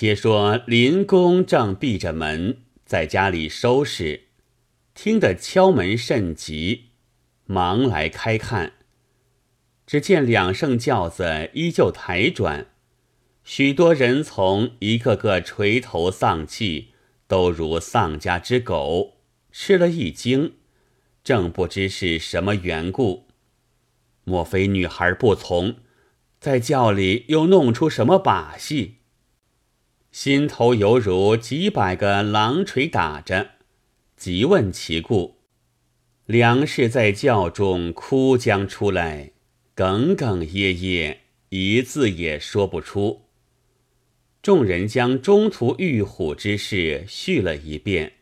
且说林公正闭着门，在家里收拾，听得敲门甚急，忙来开看。只见两圣轿子依旧抬转，许多人从一个个垂头丧气，都如丧家之狗，吃了一惊，正不知是什么缘故。莫非女孩不从，在轿里又弄出什么把戏？心头犹如几百个狼锤打着，急问其故。梁氏在轿中哭将出来。哽哽咽咽，一字也说不出。众人将中途遇虎之事叙了一遍，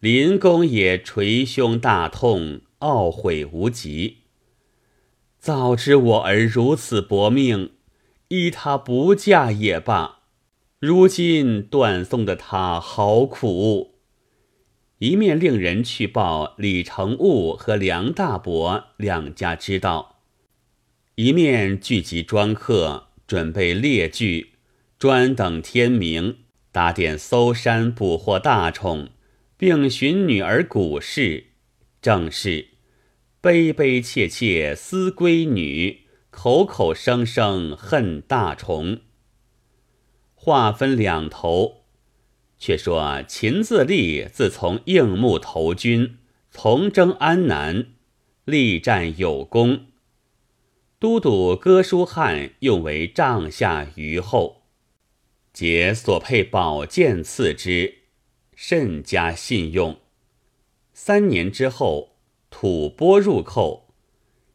林公也捶胸大痛，懊悔无极。早知我儿如此薄命，依他不嫁也罢。如今断送的他好苦。一面令人去报李成务和梁大伯两家知道。一面聚集庄客，准备猎具，专等天明，打点搜山捕获大虫，并寻女儿古氏。正是悲悲切切思闺女，口口声声恨大虫。话分两头，却说秦自立自从应募投军，从征安南，力战有功。都督哥舒翰用为帐下虞后，皆所配宝剑赐之，甚加信用。三年之后，吐蕃入寇，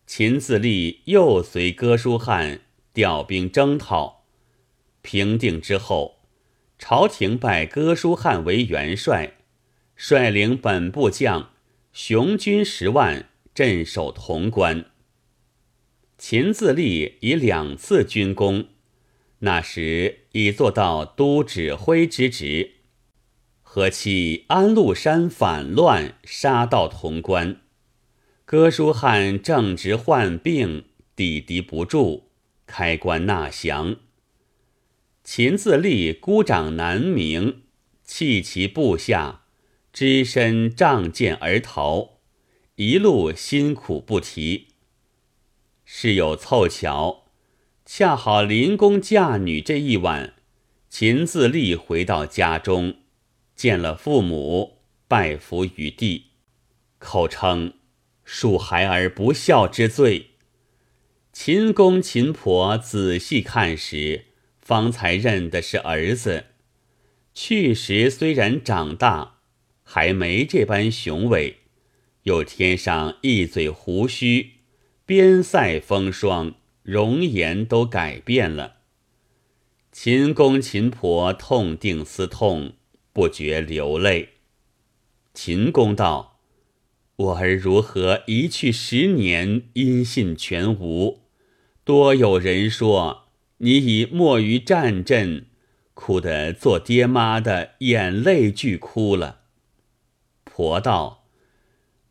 秦自立又随哥舒翰调兵征讨。平定之后，朝廷拜哥舒翰为元帅，率领本部将雄军十万镇守潼关。秦自立以两次军功，那时已做到都指挥之职。何期安禄山反乱，杀到潼关，哥舒翰正值患病，抵敌不住，开关纳降。秦自立孤掌难鸣，弃其部下，只身仗剑而逃，一路辛苦不提。事有凑巧，恰好林公嫁女这一晚，秦自立回到家中，见了父母，拜伏于地，口称恕孩儿不孝之罪。秦公秦婆仔细看时，方才认的是儿子。去时虽然长大，还没这般雄伟，又添上一嘴胡须。边塞风霜，容颜都改变了。秦公秦婆痛定思痛，不觉流泪。秦公道：“我儿如何一去十年，音信全无？多有人说你已没于战阵，哭得做爹妈的眼泪俱哭了。”婆道：“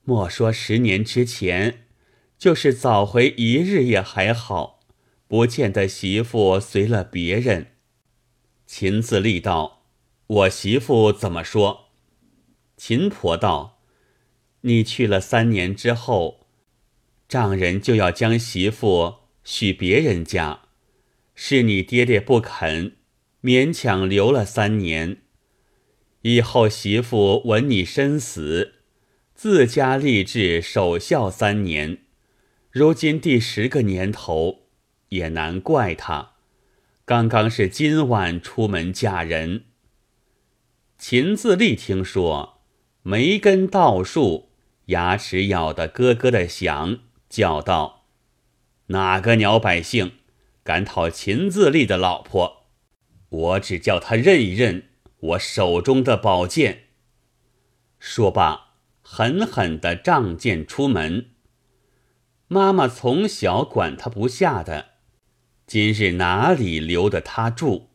莫说十年之前。”就是早回一日也还好，不见得媳妇随了别人。秦自立道：“我媳妇怎么说？”秦婆道：“你去了三年之后，丈人就要将媳妇许别人家，是你爹爹不肯，勉强留了三年。以后媳妇闻你身死，自家立志守孝三年。”如今第十个年头，也难怪他。刚刚是今晚出门嫁人。秦自立听说，眉根倒竖，牙齿咬得咯咯的响，叫道：“哪个鸟百姓敢讨秦自立的老婆？我只叫他认一认我手中的宝剑。”说罢，狠狠地仗剑出门。妈妈从小管他不下的，今日哪里留得他住？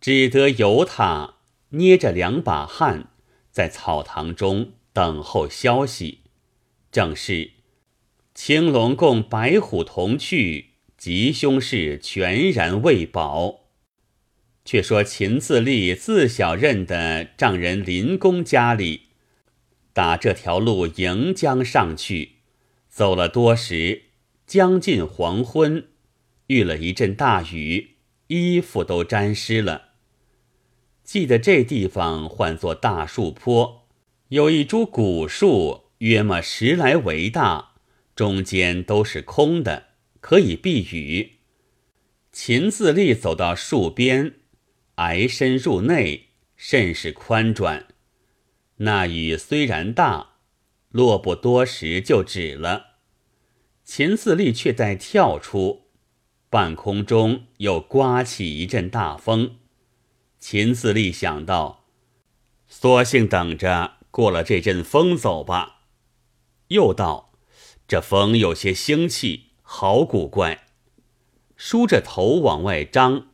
只得由他捏着两把汗，在草堂中等候消息。正是青龙共白虎同去，吉凶事全然未保。却说秦自立自小认得丈人林公家里，打这条路迎江上去，走了多时，将近黄昏，遇了一阵大雨，衣服都沾湿了。记得这地方唤作大树坡，有一株古树，约么十来围大，中间都是空的，可以避雨。秦自立走到树边，挨身入内，甚是宽转。那雨虽然大，落不多时就止了。秦自立却在跳出，半空中又刮起一阵大风。秦自立想到，索性等着过了这阵风走吧。又道：“这风有些腥气，好古怪。”梳着头往外张，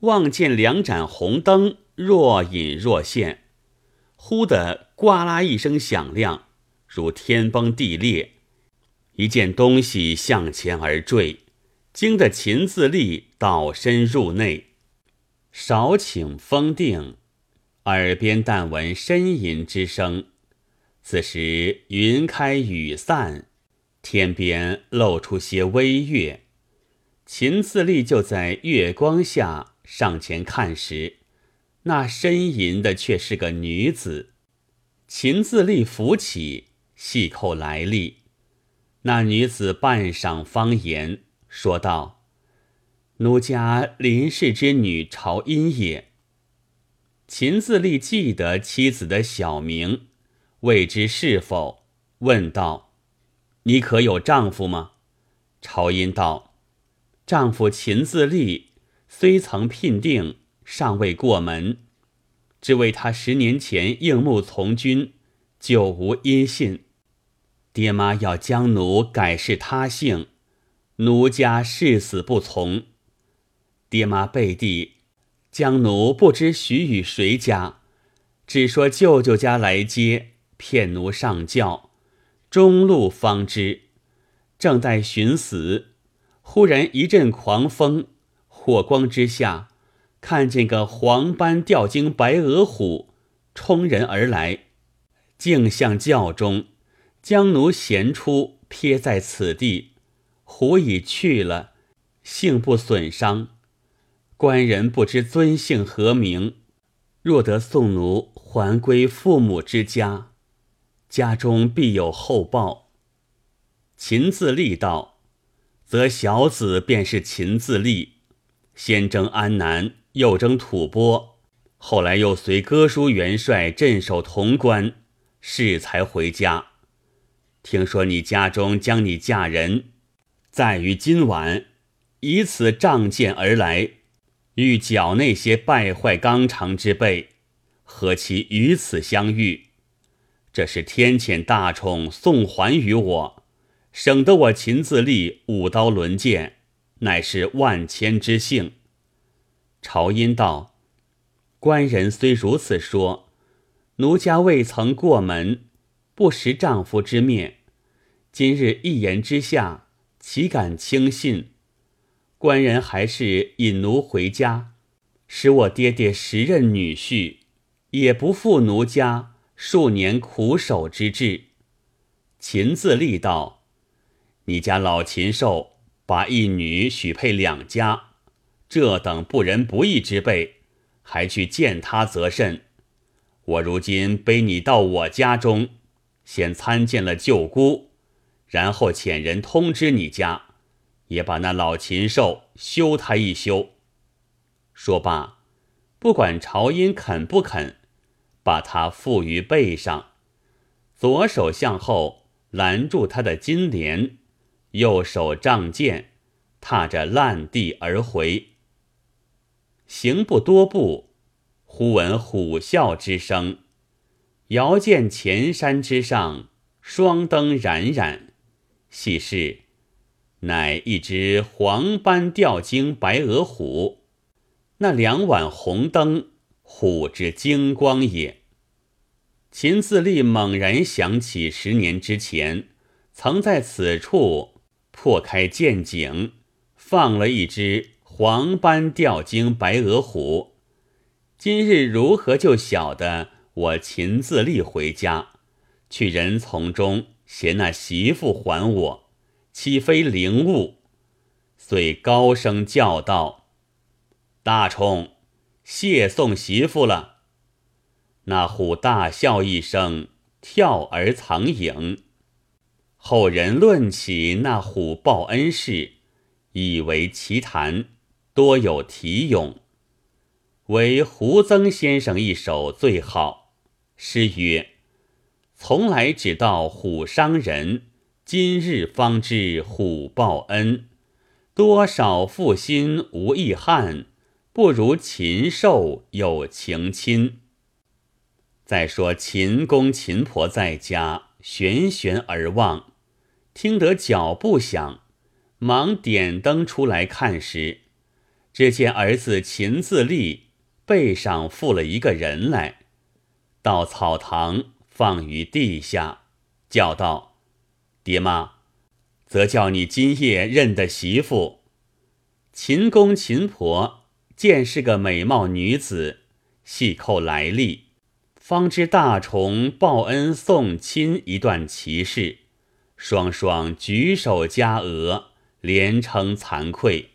望见两盏红灯若隐若现，忽的呱啦一声响亮，如天崩地裂，一件东西向前而坠，惊得秦自立倒身入内。少顷风定，耳边但闻呻吟之声。此时云开雨散，天边露出些微月。秦自立就在月光下上前看时，那呻吟的却是个女子。秦自立扶起，细叩来历。那女子半晌方言，说道。奴家林氏之女朝音也。秦自立记得妻子的小名，未知是否，问道：“你可有丈夫吗？”朝音道：“丈夫秦自立虽曾聘定，尚未过门，只为他十年前应募从军，久无音信。爹妈要将奴改氏他姓，奴家誓死不从。”爹妈背地将奴不知许与谁家，只说舅舅家来接，骗奴上轿，中路方知。正待寻死，忽然一阵狂风，火光之下，看见个黄斑吊睛白额虎冲人而来，竟向轿中，将奴衔出，撇在此地。虎已去了，幸不损伤。官人不知尊姓何名，若得送奴还归父母之家，家中必有厚报。秦自立道，则小子便是秦自立，先征安南，又征吐蕃，后来又随哥舒元帅镇守潼关，适才回家。听说你家中将你嫁人，在于今晚，以此仗剑而来。欲剿那些败坏纲常之辈，何其于此相遇？这是天谴大宠送还于我，省得我秦自立舞刀抡剑，乃是万千之幸。朝音道：“官人虽如此说，奴家未曾过门，不识丈夫之面，今日一言之下，岂敢轻信？”官人还是引奴回家，使我爹爹时任女婿，也不负奴家数年苦守之志。秦自立道：“你家老禽兽把一女许配两家，这等不仁不义之辈，还去见他则甚？我如今背你到我家中，先参见了舅姑，然后遣人通知你家。”也把那老禽兽休他一休。说罢，不管朝音肯不肯，把他负于背上，左手向后拦住他的金莲，右手仗剑，踏着烂地而回。行不多步，忽闻虎啸之声，遥见前山之上双灯冉冉，细视。乃一只黄斑吊睛白额虎，那两碗红灯，虎之精光也。秦自立猛然想起十年之前，曾在此处破开剑井，放了一只黄斑吊睛白额虎，今日如何就晓得我秦自立回家，去人丛中携那媳妇还我，岂非灵物？遂高声叫道：“大冲，谢送媳妇了。”那虎大笑一声，跳而藏影。后人论起那虎报恩事，以为奇谈，多有题咏。唯胡曾先生一首最好，诗曰：“从来只道虎伤人，今日方知虎报恩。多少负心无义汉，不如禽兽有情亲。”再说秦公秦婆在家，悬悬而望，听得脚步响，忙点灯出来看时，只见儿子秦自立背上负了一个人来，到草堂放于地下，叫道：“爹妈，则叫你今夜认的媳妇。”秦公秦婆见是个美貌女子，细扣来历。方知大虫报恩送亲一段奇事，双双举手加额，连称惭愧。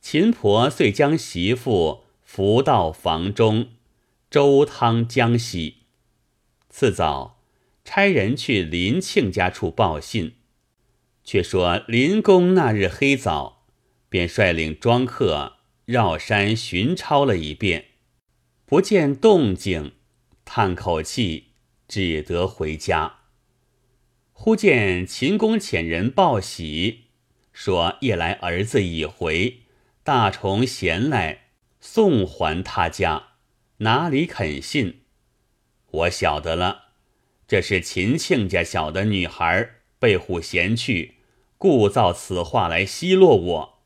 秦婆遂将媳妇扶到房中，粥汤将洗。次早，差人去林庆家处报信。却说林公那日黑早，便率领庄客绕山寻抄了一遍，不见动静。叹口气，只得回家。忽见秦公遣人报喜，说夜来儿子已回，大虫衔来送还他家，哪里肯信？我晓得了，这是秦庆家小的女孩被虎衔去，故造此话来奚落我。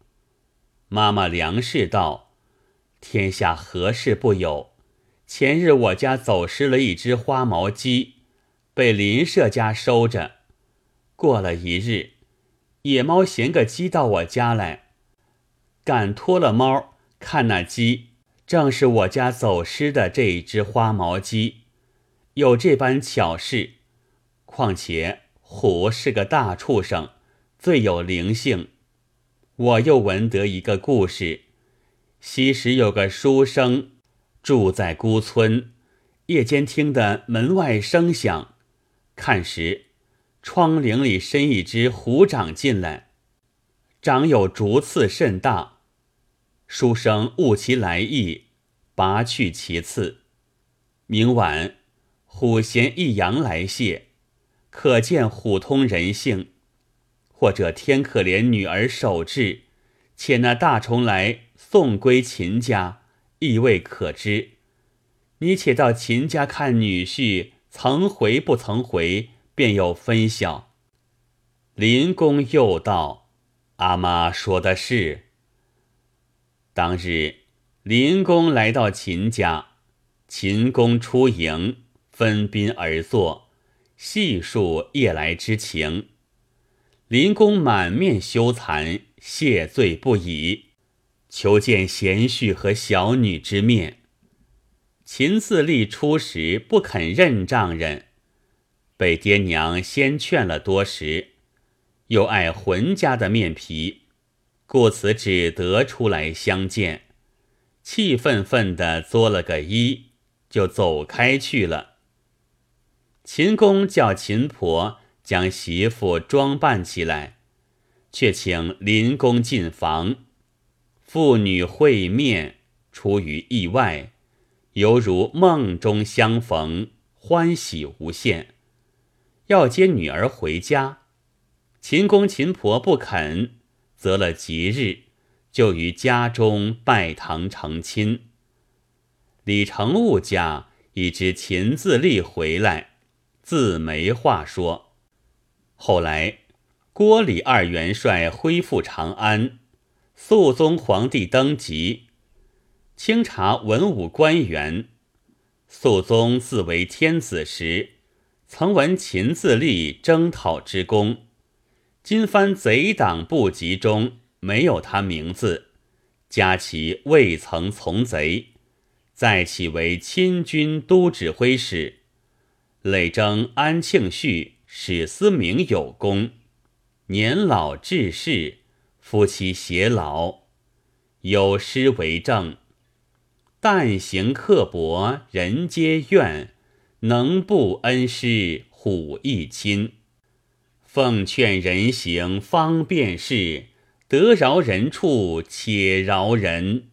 妈妈梁氏道：“天下何事不有？”前日我家走失了一只花毛鸡，被邻舍家收着。过了一日，野猫衔个鸡到我家来，赶脱了猫，看那鸡正是我家走失的这一只花毛鸡。有这般巧事，况且虎是个大畜生，最有灵性。我又闻得一个故事，昔时有个书生。住在孤村，夜间听得门外声响，看时，窗棂里伸一只虎掌进来，掌有竹刺甚大。书生悟其来意，拔去其刺。明晚，虎衔一羊来谢，可见虎通人性。或者天可怜女儿守志，且那大虫来送归秦家。亦未可知，你且到秦家看女婿曾回不曾回，便有分晓。林公又道：“阿妈说的是。”当日林公来到秦家，秦公出迎，分宾而坐，细述夜来之情。林公满面羞惭，谢罪不已。求见贤婿和小女之面。秦自立初时不肯认丈人，被爹娘先劝了多时，又爱浑家的面皮，故此只得出来相见，气愤愤地作了个揖，就走开去了。秦公叫秦婆将媳妇装扮起来，却请林公进房。父女会面，出于意外，犹如梦中相逢，欢喜无限。要接女儿回家，秦公秦婆不肯，择了吉日，就于家中拜堂成亲。李成务家已知秦自立回来，自没话说。后来郭李二元帅恢复长安。肃宗皇帝登基，清查文武官员。肃宗自为天子时，曾闻秦自立征讨之功。今番贼党部集中没有他名字，加其未曾从贼，再起为亲军都指挥使，累征安庆绪、史思明有功，年老致仕，夫妻偕老，有诗为证：“但行刻薄人皆怨，能不恩师虎亦亲。奉劝人行方便事，得饶人处且饶人。”